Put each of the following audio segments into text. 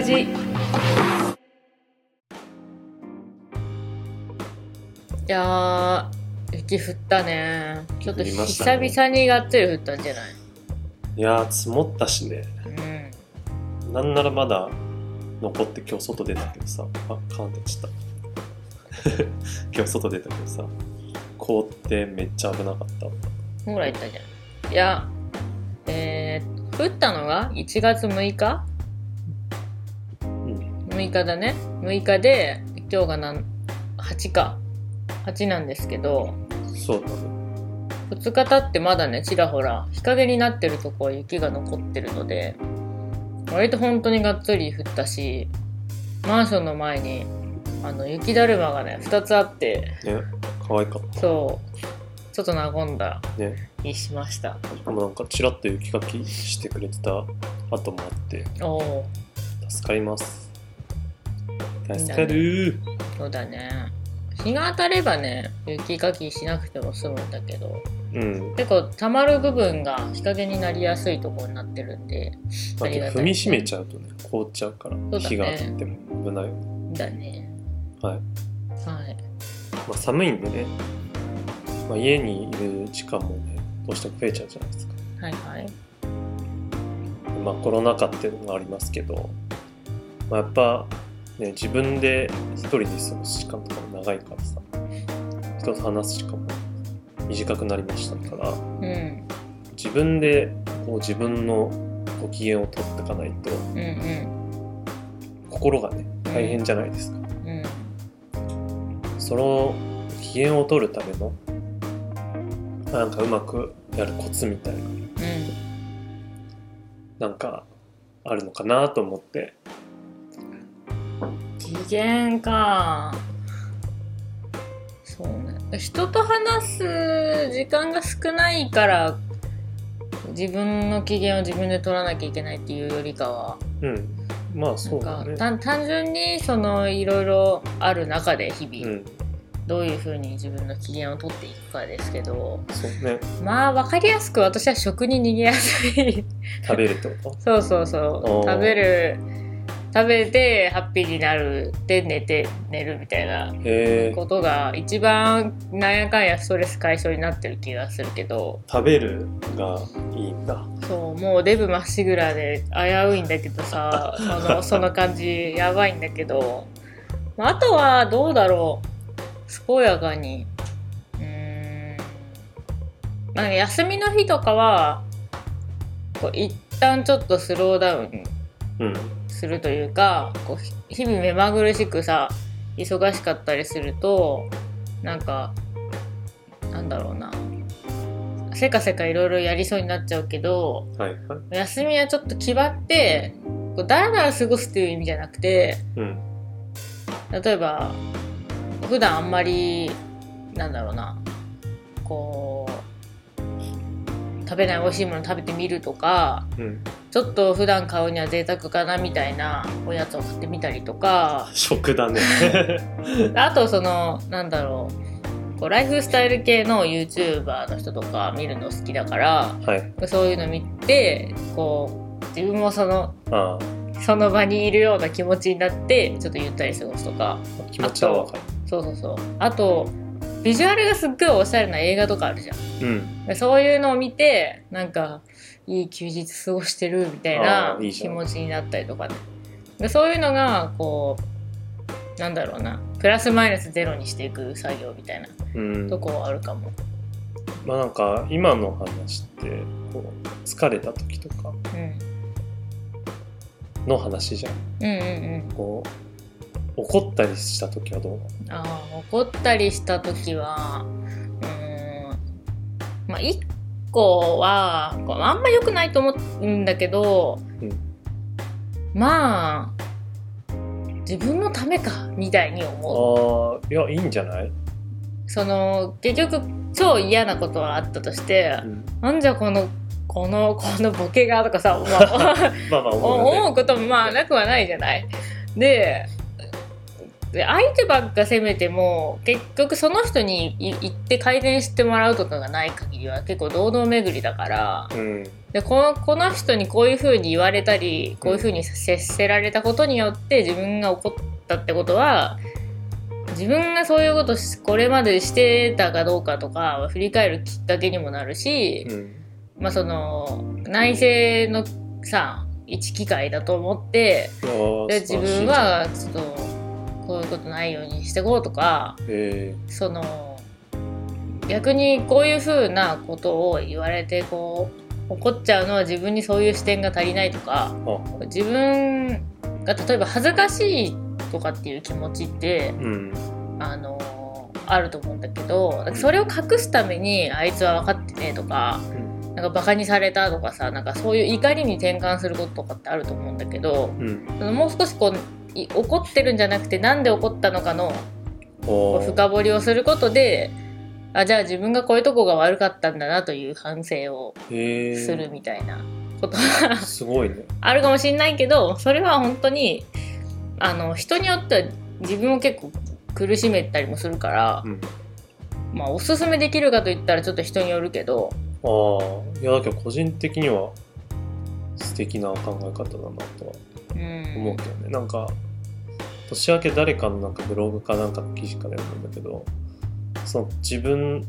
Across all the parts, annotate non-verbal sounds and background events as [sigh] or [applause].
ラジいやー雪降ったね。ちょっと久々にがっつり降ったんじゃない？いやー積もったしね。うん。なんならまだ残って今日外出たけどさ。あカーンってちゃった。[laughs] 今日外出たけどさ。凍ってめっちゃ危なかった。ほら言ったじゃん。いやえー、降ったのが？1月6日？うん6日だね。6日で今日がなん8か。8なんですけど。そうだね。2日経ってまだねちらほら。日陰になってるとこは雪が残ってるので。割と本当にがっつり降ったしマンションの前にあの雪だるまがね2つあって。ね可愛かっそう。ちょっと和んだたね。気しました。でもなんかちらっと雪かきしてくれてた後もあって。おお助かります助かるそうだね。日が当たればね雪かきしなくても済むんだけど。うん。結構溜まる部分が日陰になりやすいところになってるんであとあ踏みしめちゃうとね凍っちゃうからね。日が当たっても危ない。だね。はい。はい。まあ、寒いんでね、まあ、家にいる時間もねどうしても増えちゃうじゃないですか、はいはい。まあ、コロナ禍っていうのがありますけど、まあ、やっぱ、ね、自分で一人で過ごす時間とかも長いからさ人と話す時間も短くなりましたからうん。自分でこう自分のご機嫌を取っていかないとうんうん。心がね大変じゃないですか、うん。その機嫌を取るためのなんかうまくやるコツみたいなうん。なんかあるのかなと思って機嫌か。そうね。人と話す時間が少ないから自分の機嫌を自分で取らなきゃいけないっていうよりかは。うん。まあそうだね。単単純にそのいろいろある中で日々。うん。どういうふうに自分の機嫌を取っていくかですけど。そうね。まあ分かりやすく私は食に逃げやすい。食べるってこ [laughs] そうそうそう。食べる食べてハッピーになるで寝て寝るみたいなことが一番なんやかんやストレス解消になってる気がするけど。食べるがいいんだ。そうもうデブまっしぐらで危ういんだけどさ [laughs] そのその感じやばいんだけど。まああとはどうだろう。健やかに。うーん。なんか休みの日とかはこう一旦ちょっとスローダウンうんするというかこうひ日々目まぐるしくさ忙しかったりするとなんかなんだろうな。せかせかいろいろやりそうになっちゃうけどはいはい。休みはちょっと気張ってこうだらだら過ごすっていう意味じゃなくてうん。例えば普段あんまりなんだろうな。こう食べない美味しいもの食べてみるとかうんちょっと普段買うには贅沢かなみたいなおやつを買ってみたりとか。食だね。[laughs] あとそのなんだろう。こうライフスタイル系の YouTuber の人とか見るの好きだからはい。そういうの見てこう自分もそのあその場にいるような気持ちになってちょっとゆったり過ごすとか。あ気持ちはわかる。そうそうそう。あとビジュアルがすっごいおしゃれな映画とかあるじゃん。うん。でそういうのを見てなんかいい休日過ごしてるみたいあな気持ちになったりとかね。でそういうのがこうなんだろうな。プラスマイナスゼロにしていく作業みたいなうん。とこはあるかも、まあなんか今の話ってこう疲れた時とかうん、の話じゃん。うんうんうん。こう怒ったりした時はどうああ怒ったりした時はうーん。まあ一個はこうあんま良くないと思うんだけど、うん。まあ自分のためかみたいに思う。ああいやいいんじゃない、その結局超嫌なことはあったとしてう、ん、なんじゃこのこのこのボケがとかさ、まあ、[laughs] まあまあ思うよね。[laughs] 思うこともまあなくはないじゃない。でで相手ばっか責めても結局その人にい行って改善してもらうとかがない限りは結構堂々巡りだからうん。でこのこの人にこういう風に言われたりこういう風に接せられたことによって自分が怒ったってことは自分がそういうことしこれまでしてたかどうかとか振り返るきっかけにもなるし、うん。まあその内政のさ一機会だと思ってで自分はちょっとこういうことないようにしていこうとかえその逆にこういうふうなことを言われてこう怒っちゃうのは自分にそういう視点が足りないとか自分が例えば恥ずかしいとかっていう気持ちってうん。あのあると思うんだけどそれを隠すためにあいつは分かってねとかうん。なんかバカにされたとかさなんかそういう怒りに転換することとかってあると思うんだけどうん。もう少しこうい怒ってるんじゃなくてなんで怒ったのかの深掘りをすることであじゃあ自分がこういうとこが悪かったんだなという反省をするみたいなことがすごいね。[laughs] あるかもしれないけどそれは本当にあの人によっては自分を結構苦しめたりもするからう、ん。まあおすすめできるかといったらちょっと人によるけどああいやだけど個人的には素敵な考え方だなとはうん思うけどね、なんか年明け誰かのなんかブログかなんかの記事から読むんだけどその自分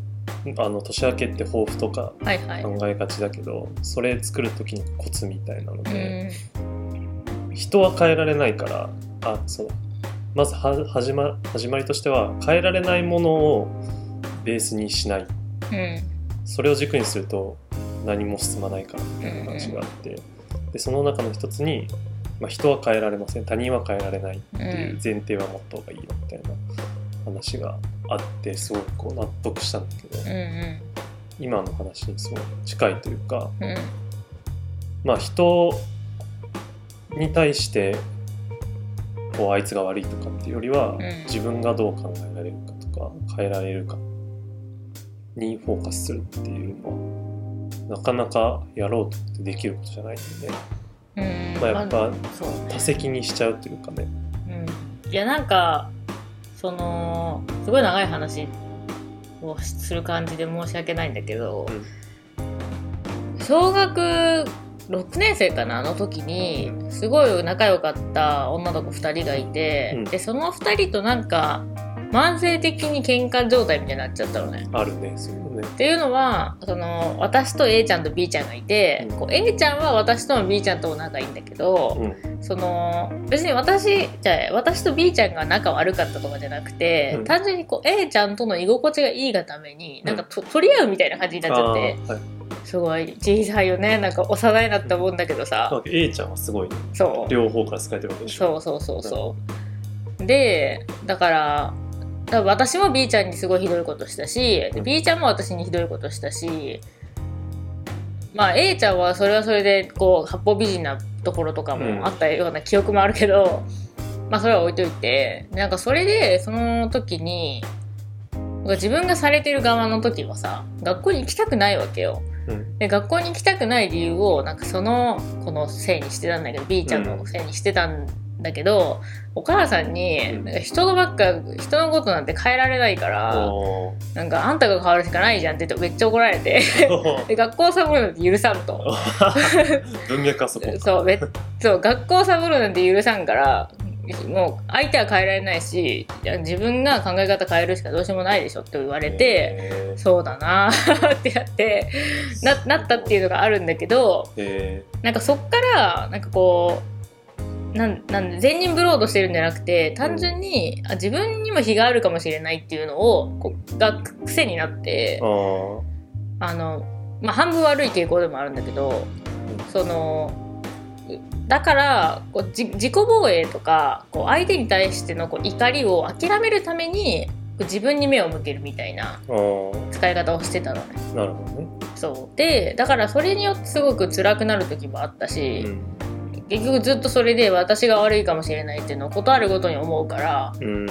あの年明けって抱負とかはいはい、考えがちだけどそれ作る時のコツみたいなのうで、ん。人は変えられないからあそう。だまずは始ま始まりとしては変えられないものをベースにしない。うん。それを軸にすると何も進まないからみたいな話があって、でその中の一つに、まあ、人は変えられません。他人は変えられないっていう前提は持った方がいいよみたいな話があってすごくこう納得したんだけど、うんう今の話にすごい近いというかんうん。まあ人に対してこうあいつが悪いとかっていうよりは、ん。自分がどう考えられるかとか変えられるかにフォーカスするっていうのはなかなかやろうと思ってできることじゃないんでまあ、やっぱ多責にしちゃうというかね。うん。いやなんかそのすごい長い話をする感じで申し訳ないんだけど、小学6年生かなあの時にすごい仲良かった女の子2人がいて、うん。でその2人となんか慢性的に喧嘩状態みたいになっちゃったのね。あるね。そういうのね。っていうのはその私と A ちゃんと B ちゃんがいて、うん。こう A ちゃんは私とも B ちゃんとも仲いいんだけど、うん。その別に私じゃあ私と B ちゃんが仲悪かったとかじゃなくて、うん。単純にこう A ちゃんとの居心地がいいがためになんかと、取り合うみたいな感じになっちゃってすごい小さいよねなんか幼いなって思うんだけどさ、A ちゃんはすごいね。そう。両方から使えてるわけでしょ。そうそうそうそう。でだからだ私も B ちゃんにすごいひどいことしたしで B ちゃんも私にひどいことしたしまあ A ちゃんはそれはそれでこう八方美人なところとかもあったような記憶もあるけど、まあそれは置いといてなんかそれでその時に自分がされてる側の時はさ学校に行きたくないわけよ。うんで学校に行きたくない理由をなんかその子のせいにしてたんだけど B ちゃんのせいにしてたんだけど、お母さんにうん。なんか人のばっか人のことなんて変えられないから、なんかあんたが変わるしかないじゃんって言ってめっちゃ怒られて [laughs] で学校サボるなんて許さんと。[laughs] 文脈はそこ。[laughs] そうめそう学校サボるなんて許さんからもう相手は変えられないし自分が考え方変えるしかどうしようもないでしょって言われて、えそうだなってやってななったっていうのがあるんだけどなんかそっからなんかこうなんなん善人ブロードしてるんじゃなくて単純にあ自分にも非があるかもしれないっていうのをこうが癖になってー、ああの、まあ、半分悪い傾向でもあるんだけどそのだからこうじ自己防衛とかこう相手に対してのこう怒りを諦めるためにこう自分に目を向けるみたいな使い方をしてたのね。なるほどね。そう。でだからそれによってすごく辛くなる時もあったし、うん結局ずっとそれで私が悪いかもしれないっていうのをことあるごとに思うから、うん。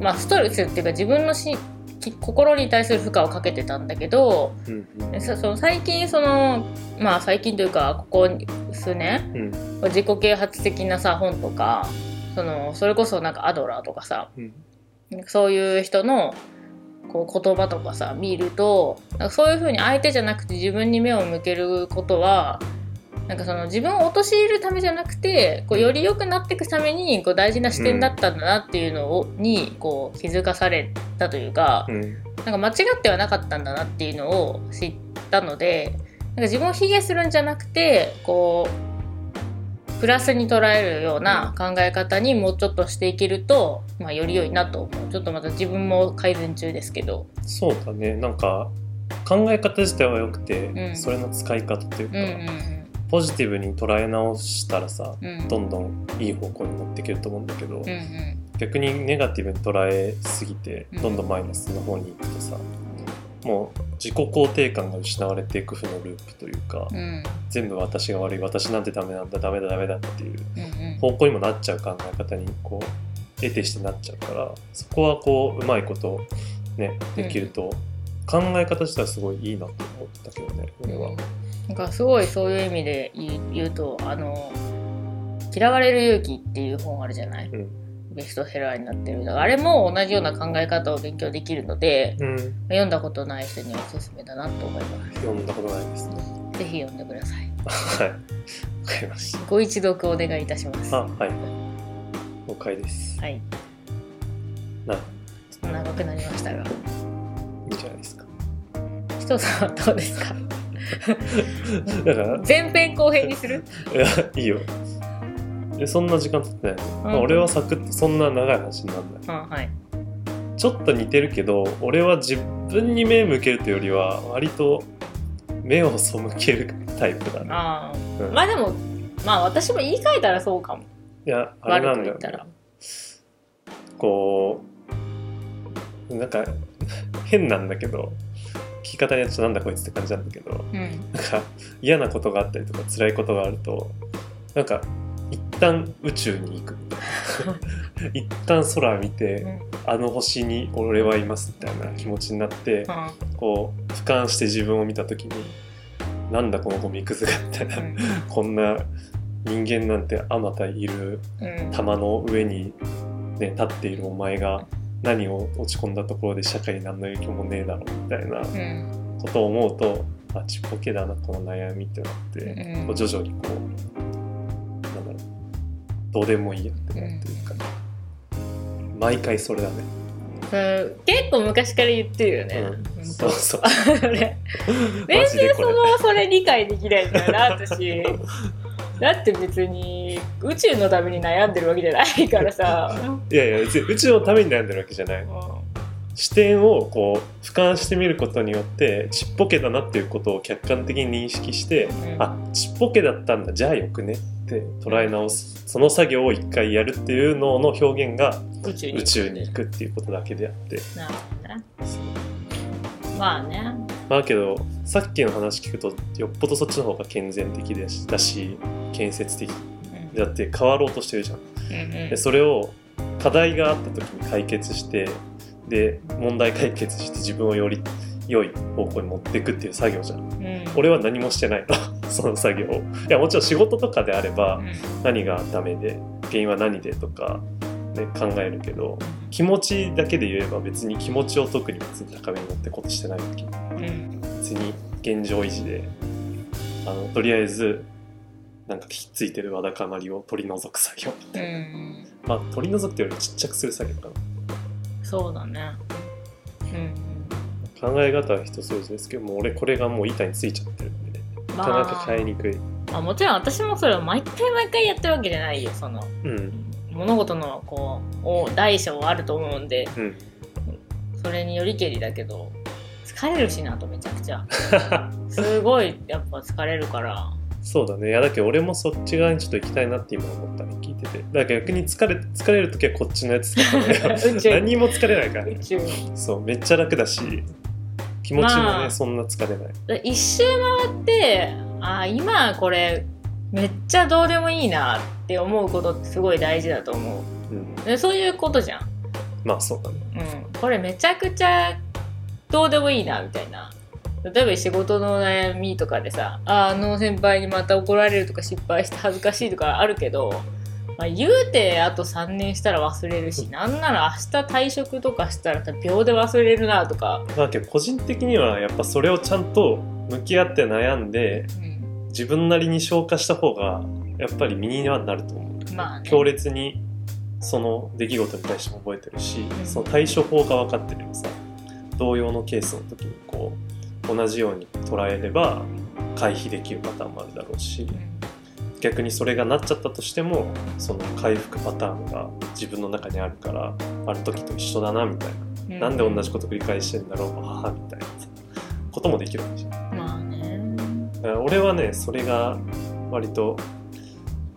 まあ、ストレスっていうか自分のしき心に対する負荷をかけてたんだけどうんその最近そのまあ最近というかここ数年うん。自己啓発的なさ本とかそのそれこそなんかアドラーとかさうん。そういう人のこう言葉とかさ見るとそういうふうに相手じゃなくて自分に目を向けることはなんかその自分を陥るためじゃなくてこうより良くなっていくためにこう大事な視点だったんだなっていうのを、にこう気づかされたというか、うんなんか間違ってはなかったんだなっていうのを知ったのでなんか自分を卑下するんじゃなくてこうプラスに捉えるような考え方にもうちょっとしていけると、まあ、より良いなと思う。ちょっとまた自分も改善中ですけど。そうだね。なんか考え方自体は良くて、うん。それの使い方というか、うんうんポジティブに捉え直したらさうん。うんどんどんいい方向に持っていけると思うんだけど、うんうん。逆にネガティブに捉えすぎてうん。どんどんマイナスの方に行くとさ、もう自己肯定感が失われていく負のループというか、うん。全部私が悪い私なんてダメなんだダメだダメだっていううんうん。方向にもなっちゃう考え方にこう得てしてなっちゃうからそこはこううまいことねできると、考え方自体はすごいいいなと思ったけどね俺は。なんかすごいそういう意味で言う言うとあの「嫌われる勇気」っていう本あるじゃない？うんベストセラーになってるあれも同じような考え方を勉強できるのでうん、読んだことない人にはおすすめだなと思います読んだことないですね。ぜひ読んでくださいはい。わかりました。ご一読お願いいたしますあ、ははい。了解です。いな、いちょっと長くなりましたがいんじゃないですか。人さんはどうですか？だから、前編後編にする？いや、いいよ。え、そんな時間経ってない。の、まあうん俺はサクッとそんな長い話になんない。うんはい。ちょっと似てるけど、俺は自分に目向けるというよりは、割と目を背けるタイプだね。ああうん。まあでもまあ私も言い換えたらそうかも。いや、あれなんだよね。こう、なんか、変なんだけど、聞き方によってなんだこいつって感じなんだけど、うん。なんか嫌なことがあったりとか辛いことがあるとなんか一旦宇宙に行く。[laughs] 一旦空見て、うん。あの星に俺はいますみたいな気持ちになって、こう俯瞰して自分を見た時になんだこのゴミくずがみたいな、うん。こんな人間なんてあまたいるうん。玉の上に、ね、立っているお前が何を落ち込んだところで社会に何の影響もねえだろみたいなうん。ことを思うとあちっぽけだなこの悩みってなって、うん。こう徐々にこうなんだろうどうでもいいやってなるというか、毎回それだね、うん。結構昔から言ってるよね、うん、そうそう。全然そのそれ理解できないんだよな私 [laughs] だって別に宇宙のために悩んでるわけじゃないからさ、[laughs] いやいや別に宇宙のために悩んでるわけじゃない。視点をこう俯瞰してみることによってちっぽけだなっていうことを客観的に認識して、うん。あちっぽけだったんだ。じゃあよくねって捉え直す。その作業を一回やるっていうのの表現が宇宙に宇宙に行くっていうことだけであって。なるほどね。まあねまあけどさっきの話聞くとよっぽどそっちの方が健全的でしだし建設的。うん。だって変わろうとしてるじゃん。でそれを課題があった時に解決してで問題解決して自分をより良い方向に持っていくっていう作業じゃん。うん。俺は何もしてない。の [laughs] その作業を。いやもちろん仕事とかであればうん。何がダメで原因は何でとか、ね、考えるけど気持ちだけで言えば別に気持ちを特に別に高めに持ってことしてないわけうん別に現状維持であのとりあえずなんかひっついてるわだかまりを取り除く作業。みうたいな、ん。まあ取り除くっていうよりちっちゃくする作業かな。そうだね。うん。考え方は人それぞれですけどもう俺これがもう板についちゃってるんで。ねなかなか変えにくい、まあ、もちろん私もそれを毎回毎回やってるわけじゃないよその。うん物事のこうお大小はあると思うんでうん。それによりけりだけど疲れるしなとめちゃくちゃ。[laughs] すごいやっぱ疲れるから。そうだね。いやだけど俺もそっち側にちょっと行きたいなって今思ったね聞いてて。だから逆に疲れ疲れる時はこっちのやつ使ったね宇宙。何も疲れないから。ねそうめっちゃ楽だし気持ちもね、まあ。そんな疲れない。一周回ってあー今これめっちゃどうでもいいなって思うことってすごい大事だと思う。ん。うでそういうことじゃん、まあそうだね。うん、これめちゃくちゃどうでもいいなみたいな。例えば仕事の悩みとかでさあーあの先輩にまた怒られるとか失敗して恥ずかしいとかあるけどまあ、言うてあと3年したら忘れるしなんなら明日退職とかしたら秒で忘れるなとか、だけど個人的にはやっぱそれをちゃんと向き合って悩んでうん、自分なりに消化した方がやっぱり身にはなると思うまあね。強烈にその出来事に対しても覚えてるし、うん。その対処法が分かってればさ同様のケースの時にこう同じように捉えれば回避できるパターンもあるだろうし逆にそれがなっちゃったとしてもその回復パターンが自分の中にあるからある時と一緒だなみたいな、うん。なんで同じこと繰り返してんだろうああみたいなさこともできるわけじゃん。まあね。俺はねそれが割と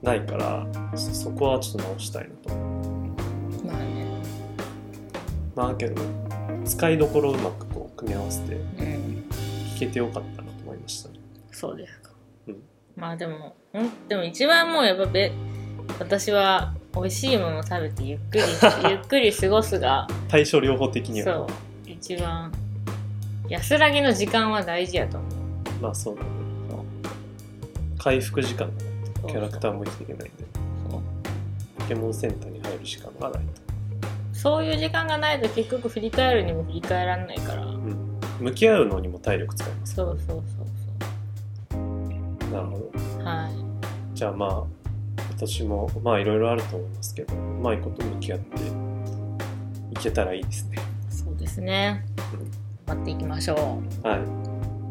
ないからそそこはちょっと直したいなとまあね。まあけど使いどころをうまくこう組み合わせてうん聞けてよかったなと思いましたね。そうですか、うん。まあでもほん？でも一番もうやっぱべ私は美味しいものを食べてゆっくり [laughs] ゆっくり過ごすが対処療法的には。そう一番安らぎの時間は大事やと思う。まあそうだね。回復時間。がないとそうキャラクターも生きていけないんで。ポケモンセンターに入る時間がないと、そういう時間がないと結局振り返るにも振り返らんないから。うん、向き合うのにも体力使います。そうそうそうなるほど。そうはい。じゃあまあ今年もまあいろいろあると思いますけどうまいこと向き合っていけたらいいですね。そうですね。頑張っていきましょは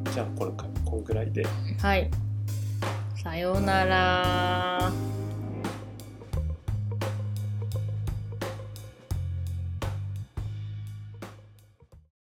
い。じゃあこれからこんぐらいで。うはいさようなら。